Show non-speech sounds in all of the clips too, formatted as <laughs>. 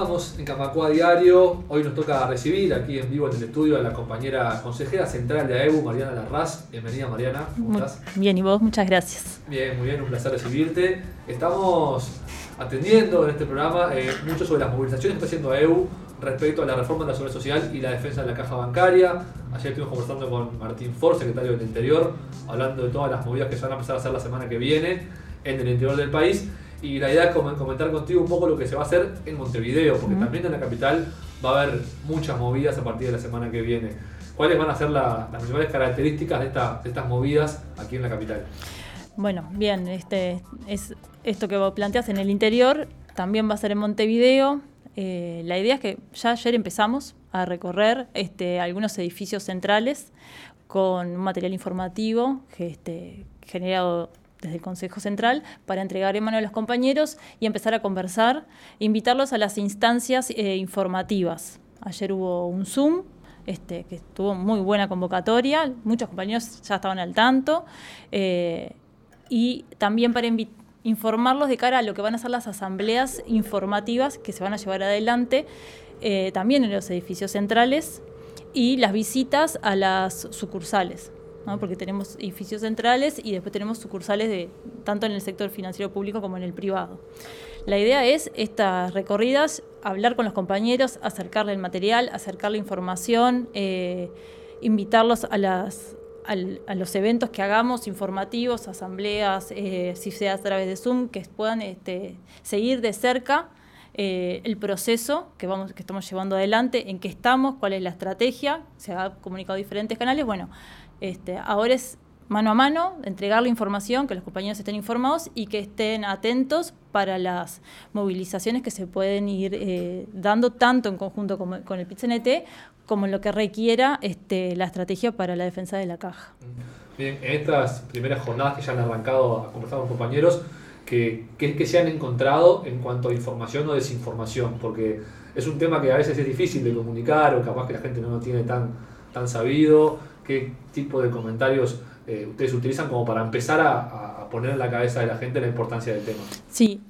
continuamos en Camacua Diario. Hoy nos toca recibir aquí en vivo en el estudio a la compañera consejera central de AEBU, Mariana Larraz. Bienvenida, Mariana. ¿Cómo estás? Bien, y vos, muchas gracias. Bien, muy bien, un placer recibirte. Estamos atendiendo en este programa eh, mucho sobre las movilizaciones que está haciendo AEBU respecto a la reforma de la seguridad social y la defensa de la caja bancaria. Ayer estuvimos conversando con Martín Ford, secretario del Interior, hablando de todas las movidas que se van a empezar a hacer la semana que viene en el interior del país. Y la idea es comentar contigo un poco lo que se va a hacer en Montevideo, porque también en la capital va a haber muchas movidas a partir de la semana que viene. ¿Cuáles van a ser las principales características de, estas movidas aquí en la capital? Bueno, bien, este es esto que vos planteas en el interior, también va a ser en Montevideo. Eh, la idea es que ya ayer empezamos a recorrer este, algunos edificios centrales con un material informativo que, este, generado desde el Consejo Central para entregar en mano a los compañeros y empezar a conversar, invitarlos a las instancias eh, informativas. Ayer hubo un Zoom este, que tuvo muy buena convocatoria, muchos compañeros ya estaban al tanto, eh, y también para informarlos de cara a lo que van a ser las asambleas informativas que se van a llevar adelante eh, también en los edificios centrales y las visitas a las sucursales porque tenemos edificios centrales y después tenemos sucursales de tanto en el sector financiero público como en el privado. La idea es estas recorridas, hablar con los compañeros, acercarle el material, acercarle información, eh, invitarlos a, las, a los eventos que hagamos, informativos, asambleas, eh, si sea a través de Zoom, que puedan este, seguir de cerca eh, el proceso que, vamos, que estamos llevando adelante, en qué estamos, cuál es la estrategia, se ha comunicado diferentes canales. Bueno, este, ahora es mano a mano, entregar la información, que los compañeros estén informados y que estén atentos para las movilizaciones que se pueden ir eh, dando tanto en conjunto con, con el PITCNT como en lo que requiera este, la estrategia para la defensa de la caja. Bien, en estas primeras jornadas que ya han arrancado a conversar con compañeros, ¿qué, que se han encontrado en cuanto a información o desinformación? Porque es un tema que a veces es difícil de comunicar o capaz que la gente no lo tiene tan, tan sabido qué tipo de comentarios eh, ustedes utilizan como para empezar a, poner en la cabeza de la gente la importancia del tema. Sí,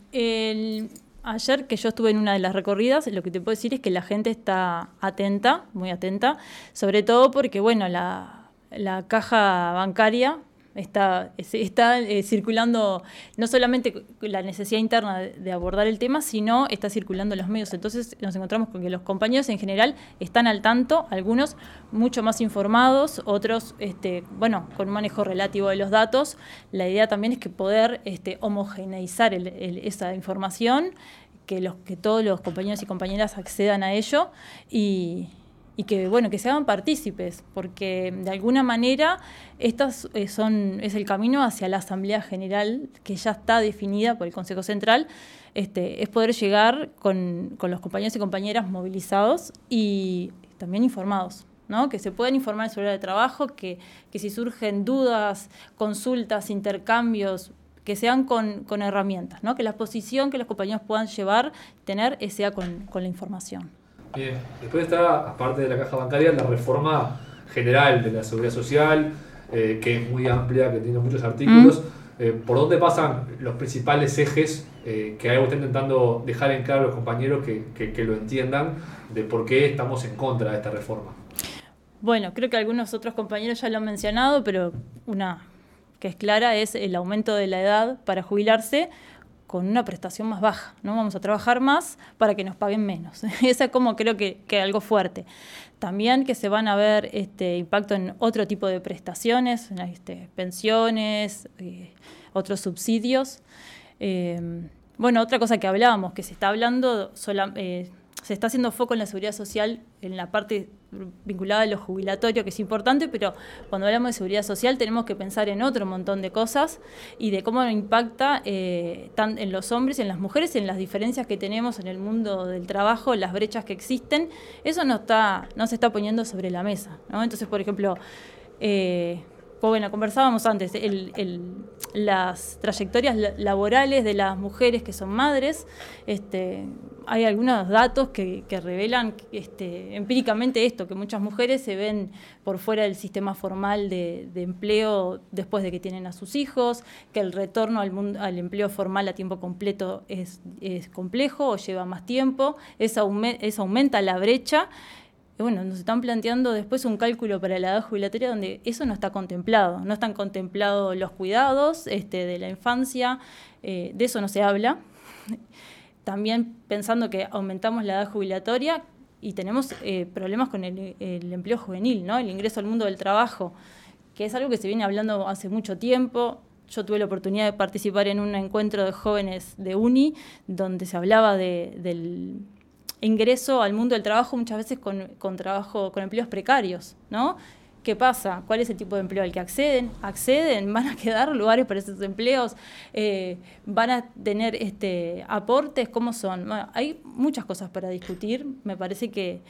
ayer que yo estuve en una de las recorridas, lo que te puedo decir es que la gente está atenta, muy atenta, sobre todo porque, bueno, la, la caja bancaria Está, está eh, circulando no solamente la necesidad interna de, abordar el tema, sino está circulando los medios. Entonces nos encontramos con que los compañeros en general están al tanto, algunos mucho más informados, otros, este, bueno, con manejo relativo de los datos. La idea también es que poder este, homogeneizar esa información, que, los, que todos los compañeros y compañeras accedan a ello y, y que bueno que se hagan partícipes porque de alguna manera estas eh, son es el camino hacia la asamblea general que ya está definida por el Consejo Central este, es poder llegar con, los compañeros y compañeras movilizados y también informados ¿no? que se puedan informar sobre el trabajo, que, que si surgen dudas, consultas, intercambios, que sean con, con herramientas, ¿no? que la posición que los compañeros puedan llevar, tener, sea con, con la información. Bien, después está, aparte de la caja bancaria, la reforma general de la seguridad social, eh, que es muy amplia, que tiene muchos artículos. Mm. Eh, ¿Por dónde pasan los principales ejes eh, que algo está intentando dejar en claro a los compañeros que, que, lo entiendan de por qué estamos en contra de esta reforma? Bueno, creo que algunos otros compañeros ya lo han mencionado, pero una que es clara es el aumento de la edad para jubilarse con una prestación más baja, ¿no? Vamos a trabajar más para que nos paguen menos. <laughs> Esa es como creo que, que, algo fuerte. También que se van a ver este impacto en otro tipo de prestaciones, este, pensiones, eh, otros subsidios. Eh, bueno, otra cosa que hablábamos, que se está hablando, eh, se está haciendo foco en la seguridad social, en la parte vinculada a lo jubilatorio, que es importante, pero cuando hablamos de seguridad social tenemos que pensar en otro montón de cosas y de cómo impacta eh, en los hombres en las mujeres, en las diferencias que tenemos en el mundo del trabajo, las brechas que existen. Eso no, está, no se está poniendo sobre la mesa. Entonces, por ejemplo, eh, bueno, conversábamos antes, las trayectorias laborales de las mujeres que son madres, este, hay algunos datos que, revelan este, empíricamente esto, que muchas mujeres se ven por fuera del sistema formal de, empleo después de que tienen a sus hijos, que el retorno al, mundo, al empleo formal a tiempo completo es, complejo o lleva más tiempo, eso aumenta la brecha bueno, nos están planteando después un cálculo para la edad jubilatoria donde eso no está contemplado, no están contemplados los cuidados este, de la infancia, eh, de eso no se habla. <laughs> También pensando que aumentamos la edad jubilatoria y tenemos eh, problemas con el, empleo juvenil, ¿no? el ingreso al mundo del trabajo, que es algo que se viene hablando hace mucho tiempo. Yo tuve la oportunidad de participar en un encuentro de jóvenes de UNI donde se hablaba del ingreso al mundo del trabajo muchas veces con, trabajo, con empleos precarios, ¿no? ¿Qué pasa? ¿Cuál es el tipo de empleo al que acceden? ¿Acceden? ¿Van a quedar lugares para esos empleos? Eh, ¿Van a tener este, aportes? ¿Cómo son? hay muchas cosas para discutir. Me parece que,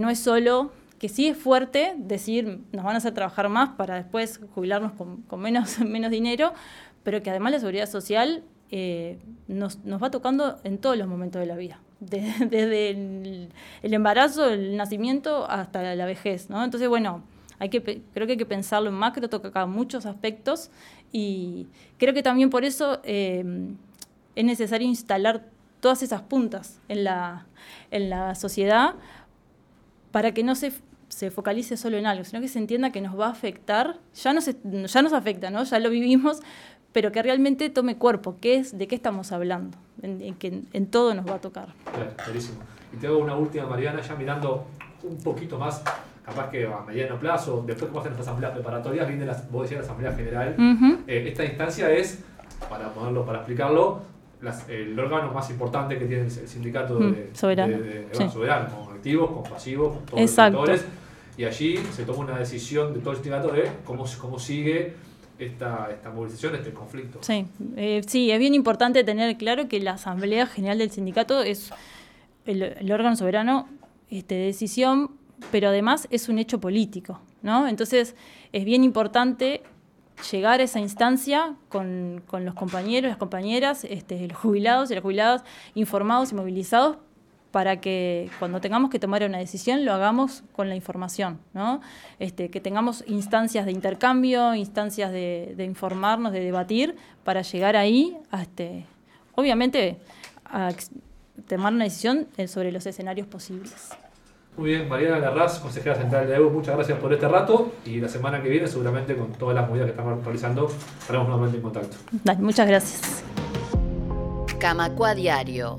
no es solo, que sí es fuerte decir nos van a hacer trabajar más para después jubilarnos con, con menos, <laughs> menos dinero, pero que además la seguridad social eh, nos va tocando en todos los momentos de la vida <laughs> desde el, embarazo, el nacimiento hasta la vejez, ¿no? Entonces, bueno, hay que, creo que hay que pensarlo en macro, toca acá muchos aspectos y creo que también por eso eh, es necesario instalar todas esas puntas en la, en la sociedad para que no se, se, focalice solo en algo, sino que se entienda que nos va a afectar, ya nos, ya nos afecta, ¿no? ya lo vivimos, pero que realmente tome cuerpo, ¿qué es, ¿de qué estamos hablando? En, que en, todo nos va a tocar. Claro, clarísimo. Y te hago una última, Mariana, ya mirando un poquito más, capaz que a mediano plazo, después que pasen las asambleas preparatorias, viene la, vos decías, la Asamblea General. Eh, esta instancia es, para ponerlo, para explicarlo, el órgano más importante que tiene el sindicato de, soberano, soberano con activos, con pasivos, con todos los sectores. Y allí se toma una decisión de todo el sindicato de cómo, cómo sigue esta, esta movilización, este conflicto. Sí, eh, sí, es bien importante tener claro que la Asamblea General del Sindicato es el, órgano soberano este, de decisión, pero además es un hecho político, ¿no? Entonces es bien importante llegar a esa instancia con, con los compañeros, las compañeras, este, los jubilados y las jubiladas informados y movilizados para que cuando tengamos que tomar una decisión lo hagamos con la información, ¿no? Este, que tengamos instancias de intercambio, instancias de, informarnos, de debatir, para llegar ahí, a este, obviamente, a tomar una decisión eh, sobre los escenarios posibles. Muy bien, Mariana Larraz, consejera central de EU, muchas gracias por este rato y la semana que viene seguramente con todas las movidas que estamos realizando estaremos nuevamente en contacto. Dale, muchas gracias. Camacua Diario